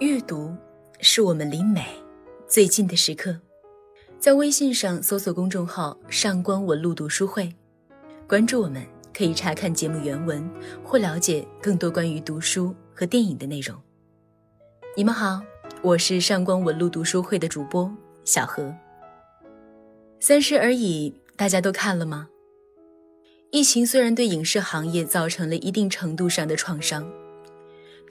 阅读是我们离美最近的时刻。在微信上搜索公众号“上官文路读书会”，关注我们，可以查看节目原文或了解更多关于读书和电影的内容。你们好，我是上官文路读书会的主播小何。三十而已，大家都看了吗？疫情虽然对影视行业造成了一定程度上的创伤。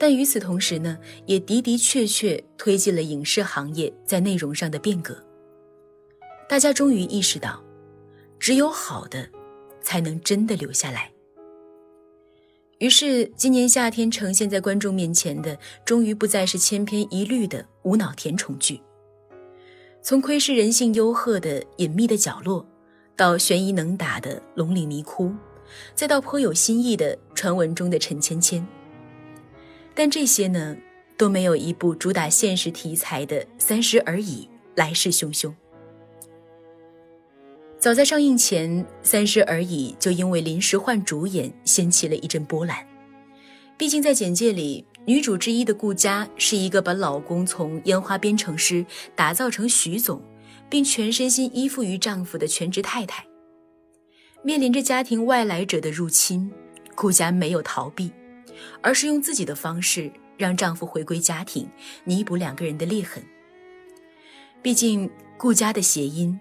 但与此同时呢，也的的确确推进了影视行业在内容上的变革。大家终于意识到，只有好的，才能真的留下来。于是，今年夏天呈现在观众面前的，终于不再是千篇一律的无脑甜宠剧。从窥视人性幽壑的隐秘的角落，到悬疑能打的龙岭迷窟，再到颇有新意的传闻中的陈芊芊。但这些呢，都没有一部主打现实题材的《三十而已》来势汹汹。早在上映前，《三十而已》就因为临时换主演，掀起了一阵波澜。毕竟在简介里，女主之一的顾佳是一个把老公从烟花编程师打造成徐总，并全身心依附于丈夫的全职太太。面临着家庭外来者的入侵，顾佳没有逃避。而是用自己的方式让丈夫回归家庭，弥补两个人的裂痕。毕竟顾家的谐音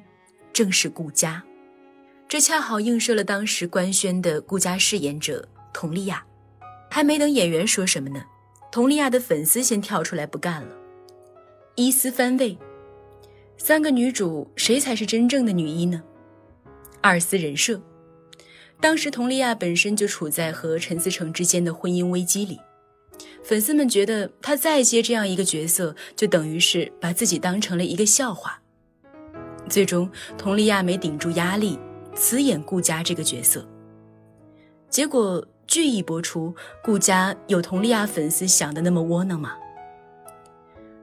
正是顾家，这恰好映射了当时官宣的顾家饰演者佟丽娅。还没等演员说什么呢，佟丽娅的粉丝先跳出来不干了，一丝番位。三个女主谁才是真正的女一呢？二丝人设。当时，佟丽娅本身就处在和陈思诚之间的婚姻危机里，粉丝们觉得她再接这样一个角色，就等于是把自己当成了一个笑话。最终，佟丽娅没顶住压力，辞演顾佳这个角色。结果剧一播出，顾佳有佟丽娅粉丝想的那么窝囊吗？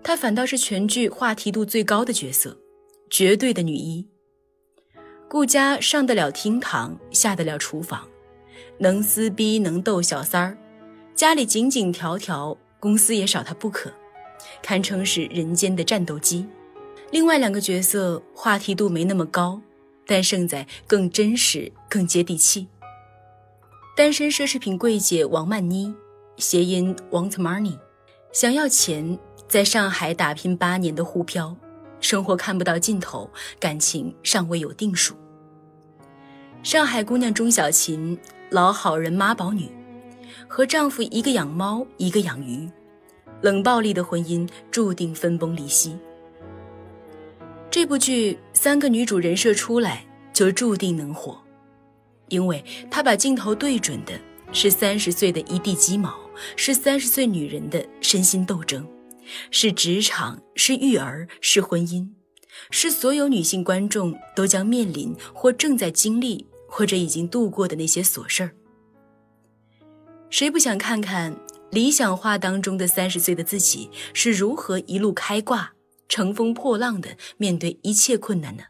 她反倒是全剧话题度最高的角色，绝对的女一。顾家上得了厅堂，下得了厨房，能撕逼，能逗小三儿，家里井井条条，公司也少他不可，堪称是人间的战斗机。另外两个角色话题度没那么高，但胜在更真实、更接地气。单身奢侈品柜姐王曼妮，谐音 want money，想要钱，在上海打拼八年的沪漂。生活看不到尽头，感情尚未有定数。上海姑娘钟小琴，老好人妈宝女，和丈夫一个养猫，一个养鱼，冷暴力的婚姻注定分崩离析。这部剧三个女主人设出来就注定能火，因为她把镜头对准的是三十岁的一地鸡毛，是三十岁女人的身心斗争。是职场，是育儿，是婚姻，是所有女性观众都将面临或正在经历或者已经度过的那些琐事儿。谁不想看看理想化当中的三十岁的自己是如何一路开挂、乘风破浪的面对一切困难呢？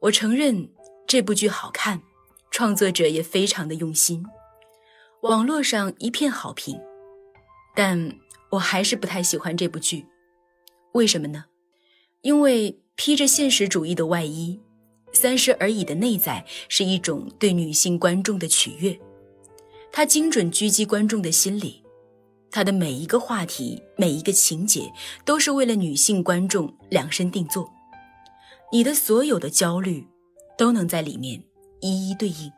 我承认这部剧好看，创作者也非常的用心，网络上一片好评，但。我还是不太喜欢这部剧，为什么呢？因为披着现实主义的外衣，《三十而已》的内在是一种对女性观众的取悦，它精准狙击观众的心理，它的每一个话题、每一个情节都是为了女性观众量身定做，你的所有的焦虑都能在里面一一对应，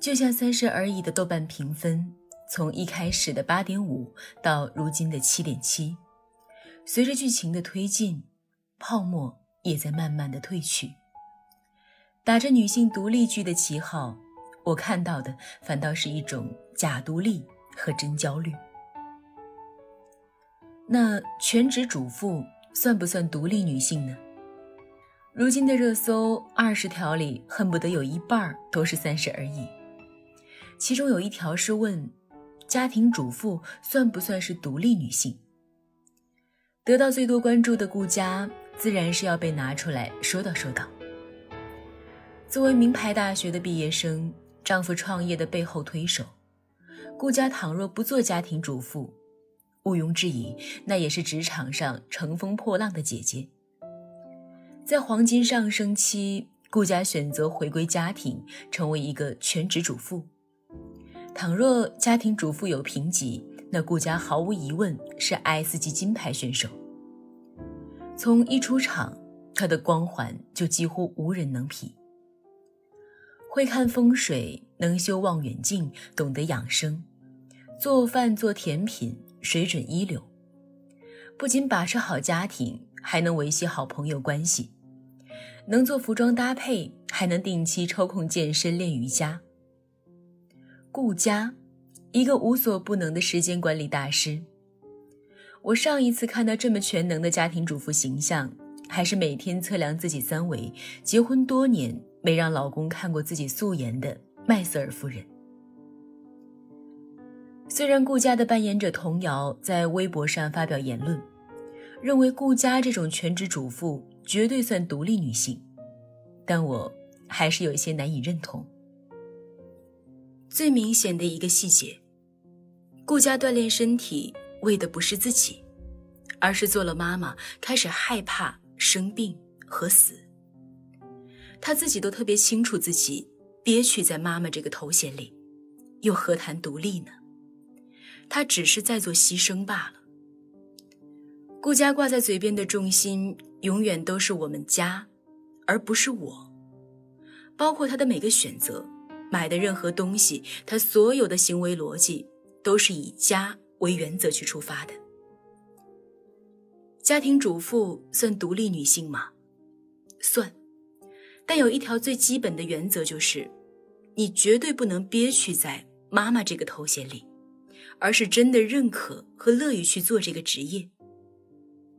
就像《三十而已》的豆瓣评分。从一开始的八点五到如今的七点七，随着剧情的推进，泡沫也在慢慢的褪去。打着女性独立剧的旗号，我看到的反倒是一种假独立和真焦虑。那全职主妇算不算独立女性呢？如今的热搜二十条里，恨不得有一半都是三十而已。其中有一条是问。家庭主妇算不算是独立女性？得到最多关注的顾家，自然是要被拿出来说道说道。作为名牌大学的毕业生，丈夫创业的背后推手，顾家倘若不做家庭主妇，毋庸置疑，那也是职场上乘风破浪的姐姐。在黄金上升期，顾佳选择回归家庭，成为一个全职主妇。倘若家庭主妇有评级，那顾佳毫无疑问是 S 级金牌选手。从一出场，他的光环就几乎无人能匹。会看风水，能修望远镜，懂得养生，做饭做甜品水准一流。不仅把持好家庭，还能维系好朋友关系，能做服装搭配，还能定期抽空健身练瑜伽。顾家，一个无所不能的时间管理大师。我上一次看到这么全能的家庭主妇形象，还是每天测量自己三围，结婚多年。没让老公看过自己素颜的麦瑟尔夫人。虽然顾家的扮演者童瑶在微博上发表言论，认为顾家这种全职主妇绝对算独立女性，但我还是有一些难以认同。最明显的一个细节，顾家锻炼身体为的不是自己，而是做了妈妈开始害怕生病和死。她自己都特别清楚自己憋屈在妈妈这个头衔里，又何谈独立呢？她只是在做牺牲罢了。顾家挂在嘴边的重心永远都是我们家，而不是我。包括他的每个选择，买的任何东西，他所有的行为逻辑都是以家为原则去出发的。家庭主妇算独立女性吗？算。但有一条最基本的原则就是，你绝对不能憋屈在妈妈这个头衔里，而是真的认可和乐于去做这个职业。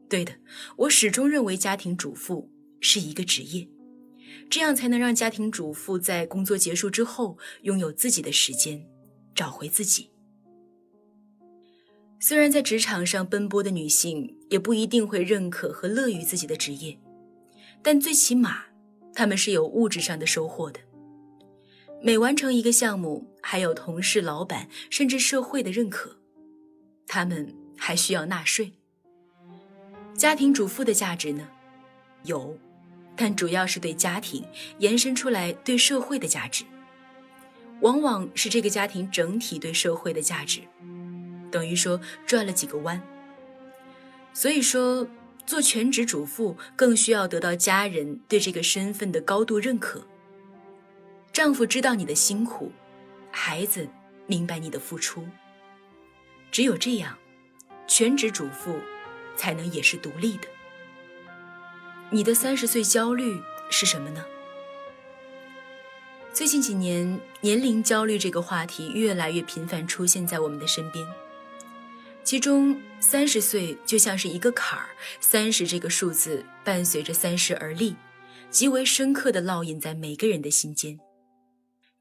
对的，我始终认为家庭主妇是一个职业，这样才能让家庭主妇在工作结束之后拥有自己的时间，找回自己。虽然在职场上奔波的女性也不一定会认可和乐于自己的职业，但最起码。她们是有物质上的收获的，每完成一个项目，还有同事、老板甚至社会的认可。他们还需要纳税。家庭主妇的价值呢？有，但主要是对家庭延伸出来对社会的价值，往往是这个家庭整体对社会的价值，等于说转了几个弯。所以说。做全职主妇更需要得到家人对这个身份的高度认可。丈夫知道你的辛苦，孩子明白你的付出。只有这样，全职主妇才能也是独立的。你的三十岁焦虑是什么呢？最近几年，年龄焦虑这个话题越来越频繁出现在我们的身边。其中，三十岁就像是一个坎儿，三十这个数字伴随着三十而立，极为深刻的烙印在每个人的心间。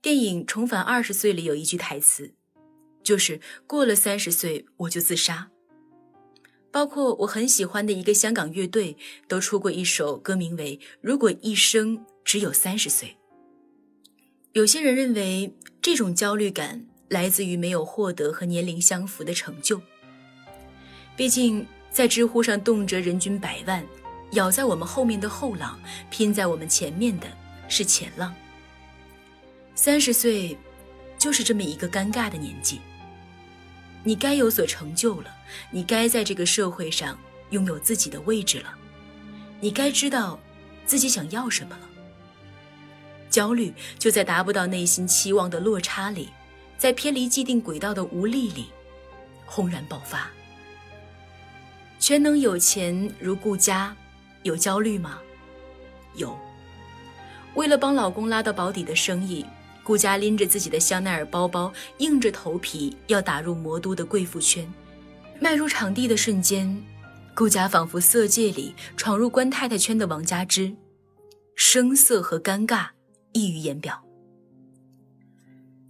电影《重返二十岁》里有一句台词，就是过了三十岁我就自杀。包括我很喜欢的一个香港乐队都出过一首歌，名为《如果一生只有三十岁》。有些人认为这种焦虑感来自于没有获得和年龄相符的成就。毕竟，在知乎上动辄人均百万，咬在我们后面的后浪，拼在我们前面的是前浪。三十岁，就是这么一个尴尬的年纪。你该有所成就了，你该在这个社会上拥有自己的位置了，你该知道自己想要什么了。焦虑就在达不到内心期望的落差里，在偏离既定轨道的无力里，轰然爆发。全能有钱如顾家，有焦虑吗？有。为了帮老公拉到保底的生意，顾家拎着自己的香奈儿包包，硬着头皮要打入魔都的贵妇圈。迈入场地的瞬间，顾家仿佛色戒里闯入官太太圈的王佳芝，声色和尴尬溢于言表。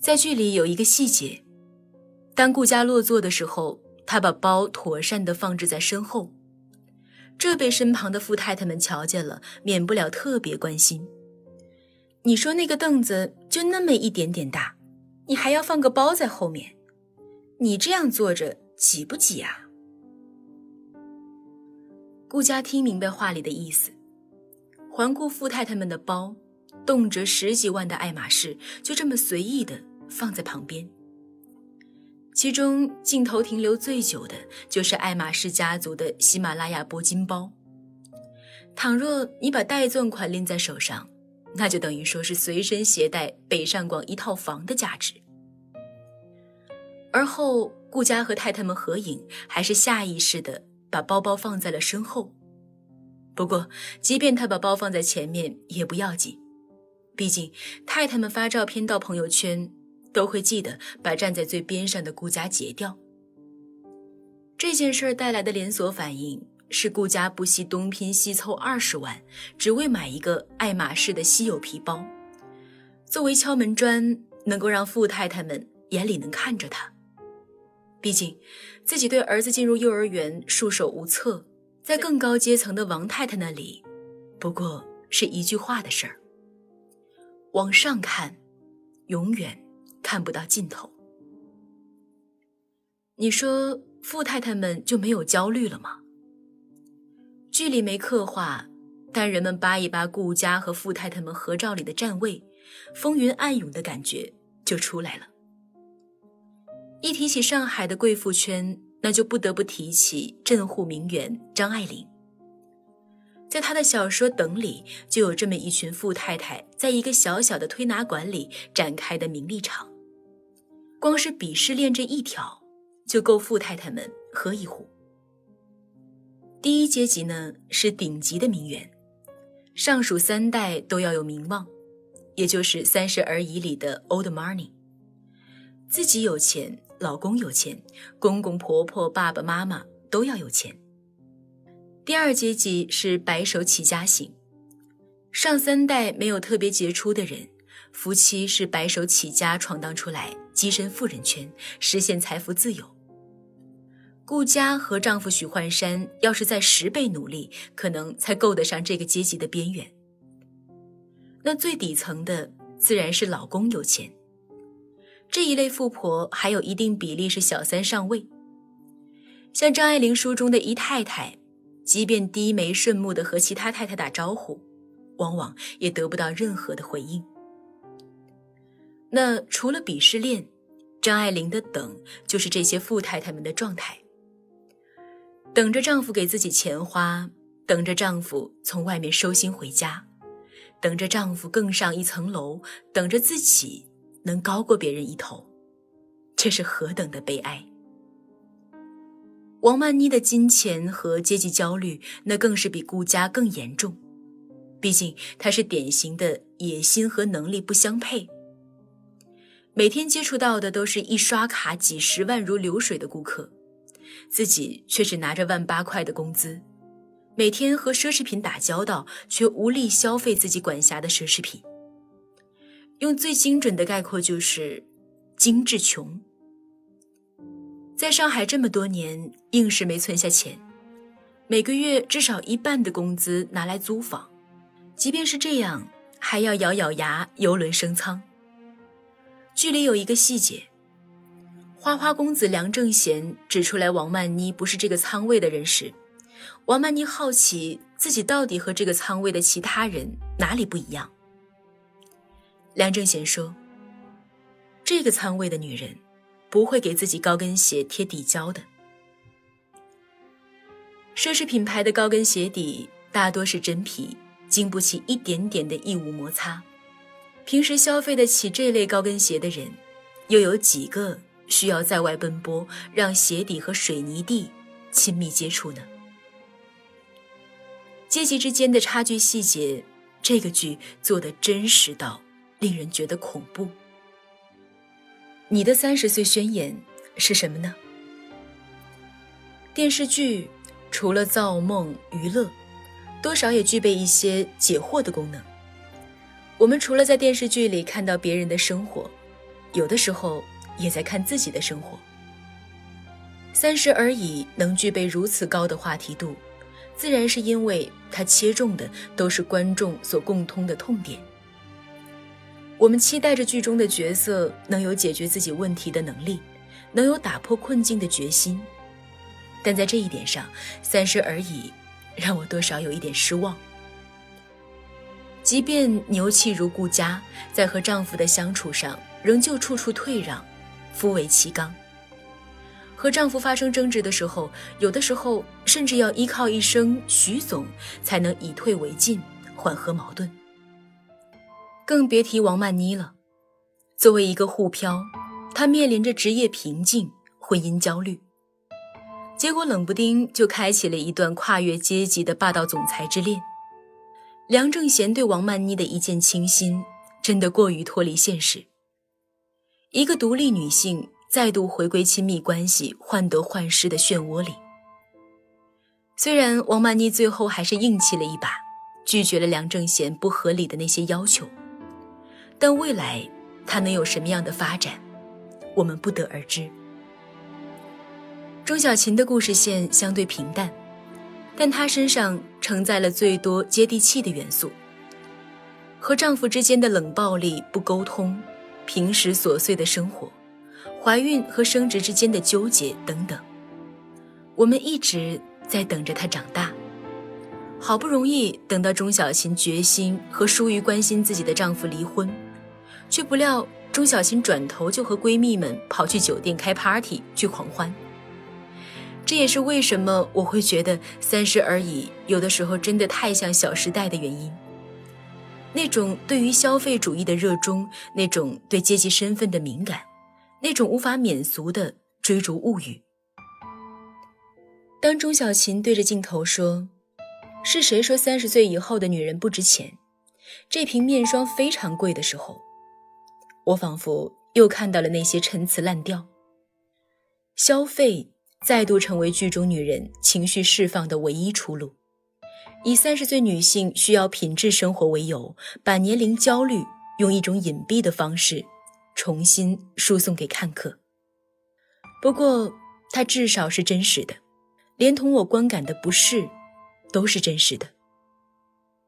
在剧里有一个细节，当顾家落座的时候。他把包妥善地放置在身后，这被身旁的富太太们瞧见了，免不了特别关心。你说那个凳子就那么一点点大，你还要放个包在后面，你这样坐着挤不挤啊？顾家听明白话里的意思，环顾富太太们的包，动辄十几万的爱马仕就这么随意的放在旁边。其中镜头停留最久的就是爱马仕家族的喜马拉雅铂金包。倘若你把带钻款拎在手上，那就等于说是随身携带北上广一套房的价值。而后顾家和太太们合影，还是下意识的把包包放在了身后。不过，即便他把包放在前面也不要紧，毕竟太太们发照片到朋友圈。都会记得把站在最边上的顾家截掉。这件事儿带来的连锁反应是顾家不惜东拼西凑二十万，只为买一个爱马仕的稀有皮包，作为敲门砖，能够让富太太们眼里能看着他。毕竟，自己对儿子进入幼儿园束手无策，在更高阶层的王太太那里，不过是一句话的事儿。往上看，永远。看不到尽头。你说富太太们就没有焦虑了吗？剧里没刻画，但人们扒一扒顾家和富太太们合照里的站位，风云暗涌的感觉就出来了。一提起上海的贵妇圈，那就不得不提起镇户名媛张爱玲。在她的小说《等》里，就有这么一群富太太，在一个小小的推拿馆里展开的名利场。光是鄙视链这一条，就够富太太们喝一壶。第一阶级呢是顶级的名媛，上属三代都要有名望，也就是《三十而已》里的 Old Money，自己有钱，老公有钱，公公婆婆、爸爸妈妈都要有钱。第二阶级是白手起家型，上三代没有特别杰出的人，夫妻是白手起家闯荡出来。跻身富人圈，实现财富自由。顾佳和丈夫许幻山要是再十倍努力，可能才够得上这个阶级的边缘。那最底层的自然是老公有钱。这一类富婆还有一定比例是小三上位。像张爱玲书中的姨太太，即便低眉顺目的和其他太太打招呼，往往也得不到任何的回应。那除了鄙视链，张爱玲的等就是这些富太太们的状态。等着丈夫给自己钱花，等着丈夫从外面收心回家，等着丈夫更上一层楼，等着自己能高过别人一头，这是何等的悲哀！王曼妮的金钱和阶级焦虑，那更是比顾家更严重。毕竟她是典型的野心和能力不相配。每天接触到的都是一刷卡几十万如流水的顾客，自己却只拿着万八块的工资，每天和奢侈品打交道，却无力消费自己管辖的奢侈品。用最精准的概括就是精致穷。在上海这么多年，硬是没存下钱，每个月至少一半的工资拿来租房，即便是这样，还要咬咬牙游轮升舱。剧里有一个细节，花花公子梁正贤指出来王曼妮不是这个舱位的人时，王曼妮好奇自己到底和这个舱位的其他人哪里不一样。梁正贤说：“这个仓位的女人不会给自己高跟鞋贴底胶的，奢侈品牌的高跟鞋底大多是真皮，经不起一点点的异物摩擦。”平时消费得起这类高跟鞋的人，又有几个需要在外奔波，让鞋底和水泥地亲密接触呢？阶级之间的差距细节，这个剧做的真实到令人觉得恐怖。你的三十岁宣言是什么呢？电视剧除了造梦娱乐，多少也具备一些解惑的功能。我们除了在电视剧里看到别人的生活，有的时候也在看自己的生活。三十而已能具备如此高的话题度，自然是因为它切中的都是观众所共通的痛点。我们期待着剧中的角色能有解决自己问题的能力，能有打破困境的决心，但在这一点上，三十而已让我多少有一点失望。即便牛气如顾家，在和丈夫的相处上仍旧处处退让，夫为其刚。和丈夫发生争执的时候，有的时候甚至要依靠一声“徐总”才能以退为进，缓和矛盾。更别提王曼妮了。作为一个沪漂，她面临着职业瓶颈、婚姻焦虑，结果冷不丁就开启了一段跨越阶级的霸道总裁之恋。梁正贤对王曼妮的一见倾心，真的过于脱离现实。一个独立女性再度回归亲密关系患得患失的漩涡里。虽然王曼妮最后还是硬气了一把，拒绝了梁正贤不合理的那些要求，但未来她能有什么样的发展，我们不得而知。钟小琴的故事线相对平淡。但她身上承载了最多接地气的元素，和丈夫之间的冷暴力、不沟通，平时琐碎的生活，怀孕和生殖之间的纠结等等。我们一直在等着她长大，好不容易等到钟小琴决心和疏于关心自己的丈夫离婚，却不料钟小琴转头就和闺蜜们跑去酒店开 party 去狂欢。这也是为什么我会觉得《三十而已》有的时候真的太像《小时代》的原因。那种对于消费主义的热衷，那种对阶级身份的敏感，那种无法免俗的追逐物欲。当钟小琴对着镜头说：“是谁说三十岁以后的女人不值钱？这瓶面霜非常贵”的时候，我仿佛又看到了那些陈词滥调。消费。再度成为剧中女人情绪释放的唯一出路，以三十岁女性需要品质生活为由，把年龄焦虑用一种隐蔽的方式重新输送给看客。不过，它至少是真实的，连同我观感的不适，都是真实的。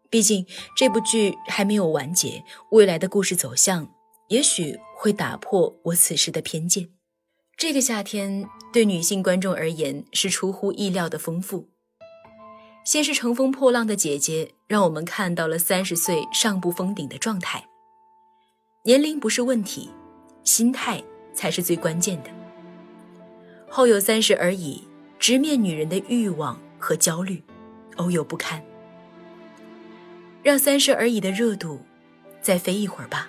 毕竟这部剧还没有完结，未来的故事走向也许会打破我此时的偏见。这个夏天对女性观众而言是出乎意料的丰富。先是乘风破浪的姐姐，让我们看到了三十岁上不封顶的状态。年龄不是问题，心态才是最关键的。后有三十而已，直面女人的欲望和焦虑，偶有不堪。让三十而已的热度再飞一会儿吧。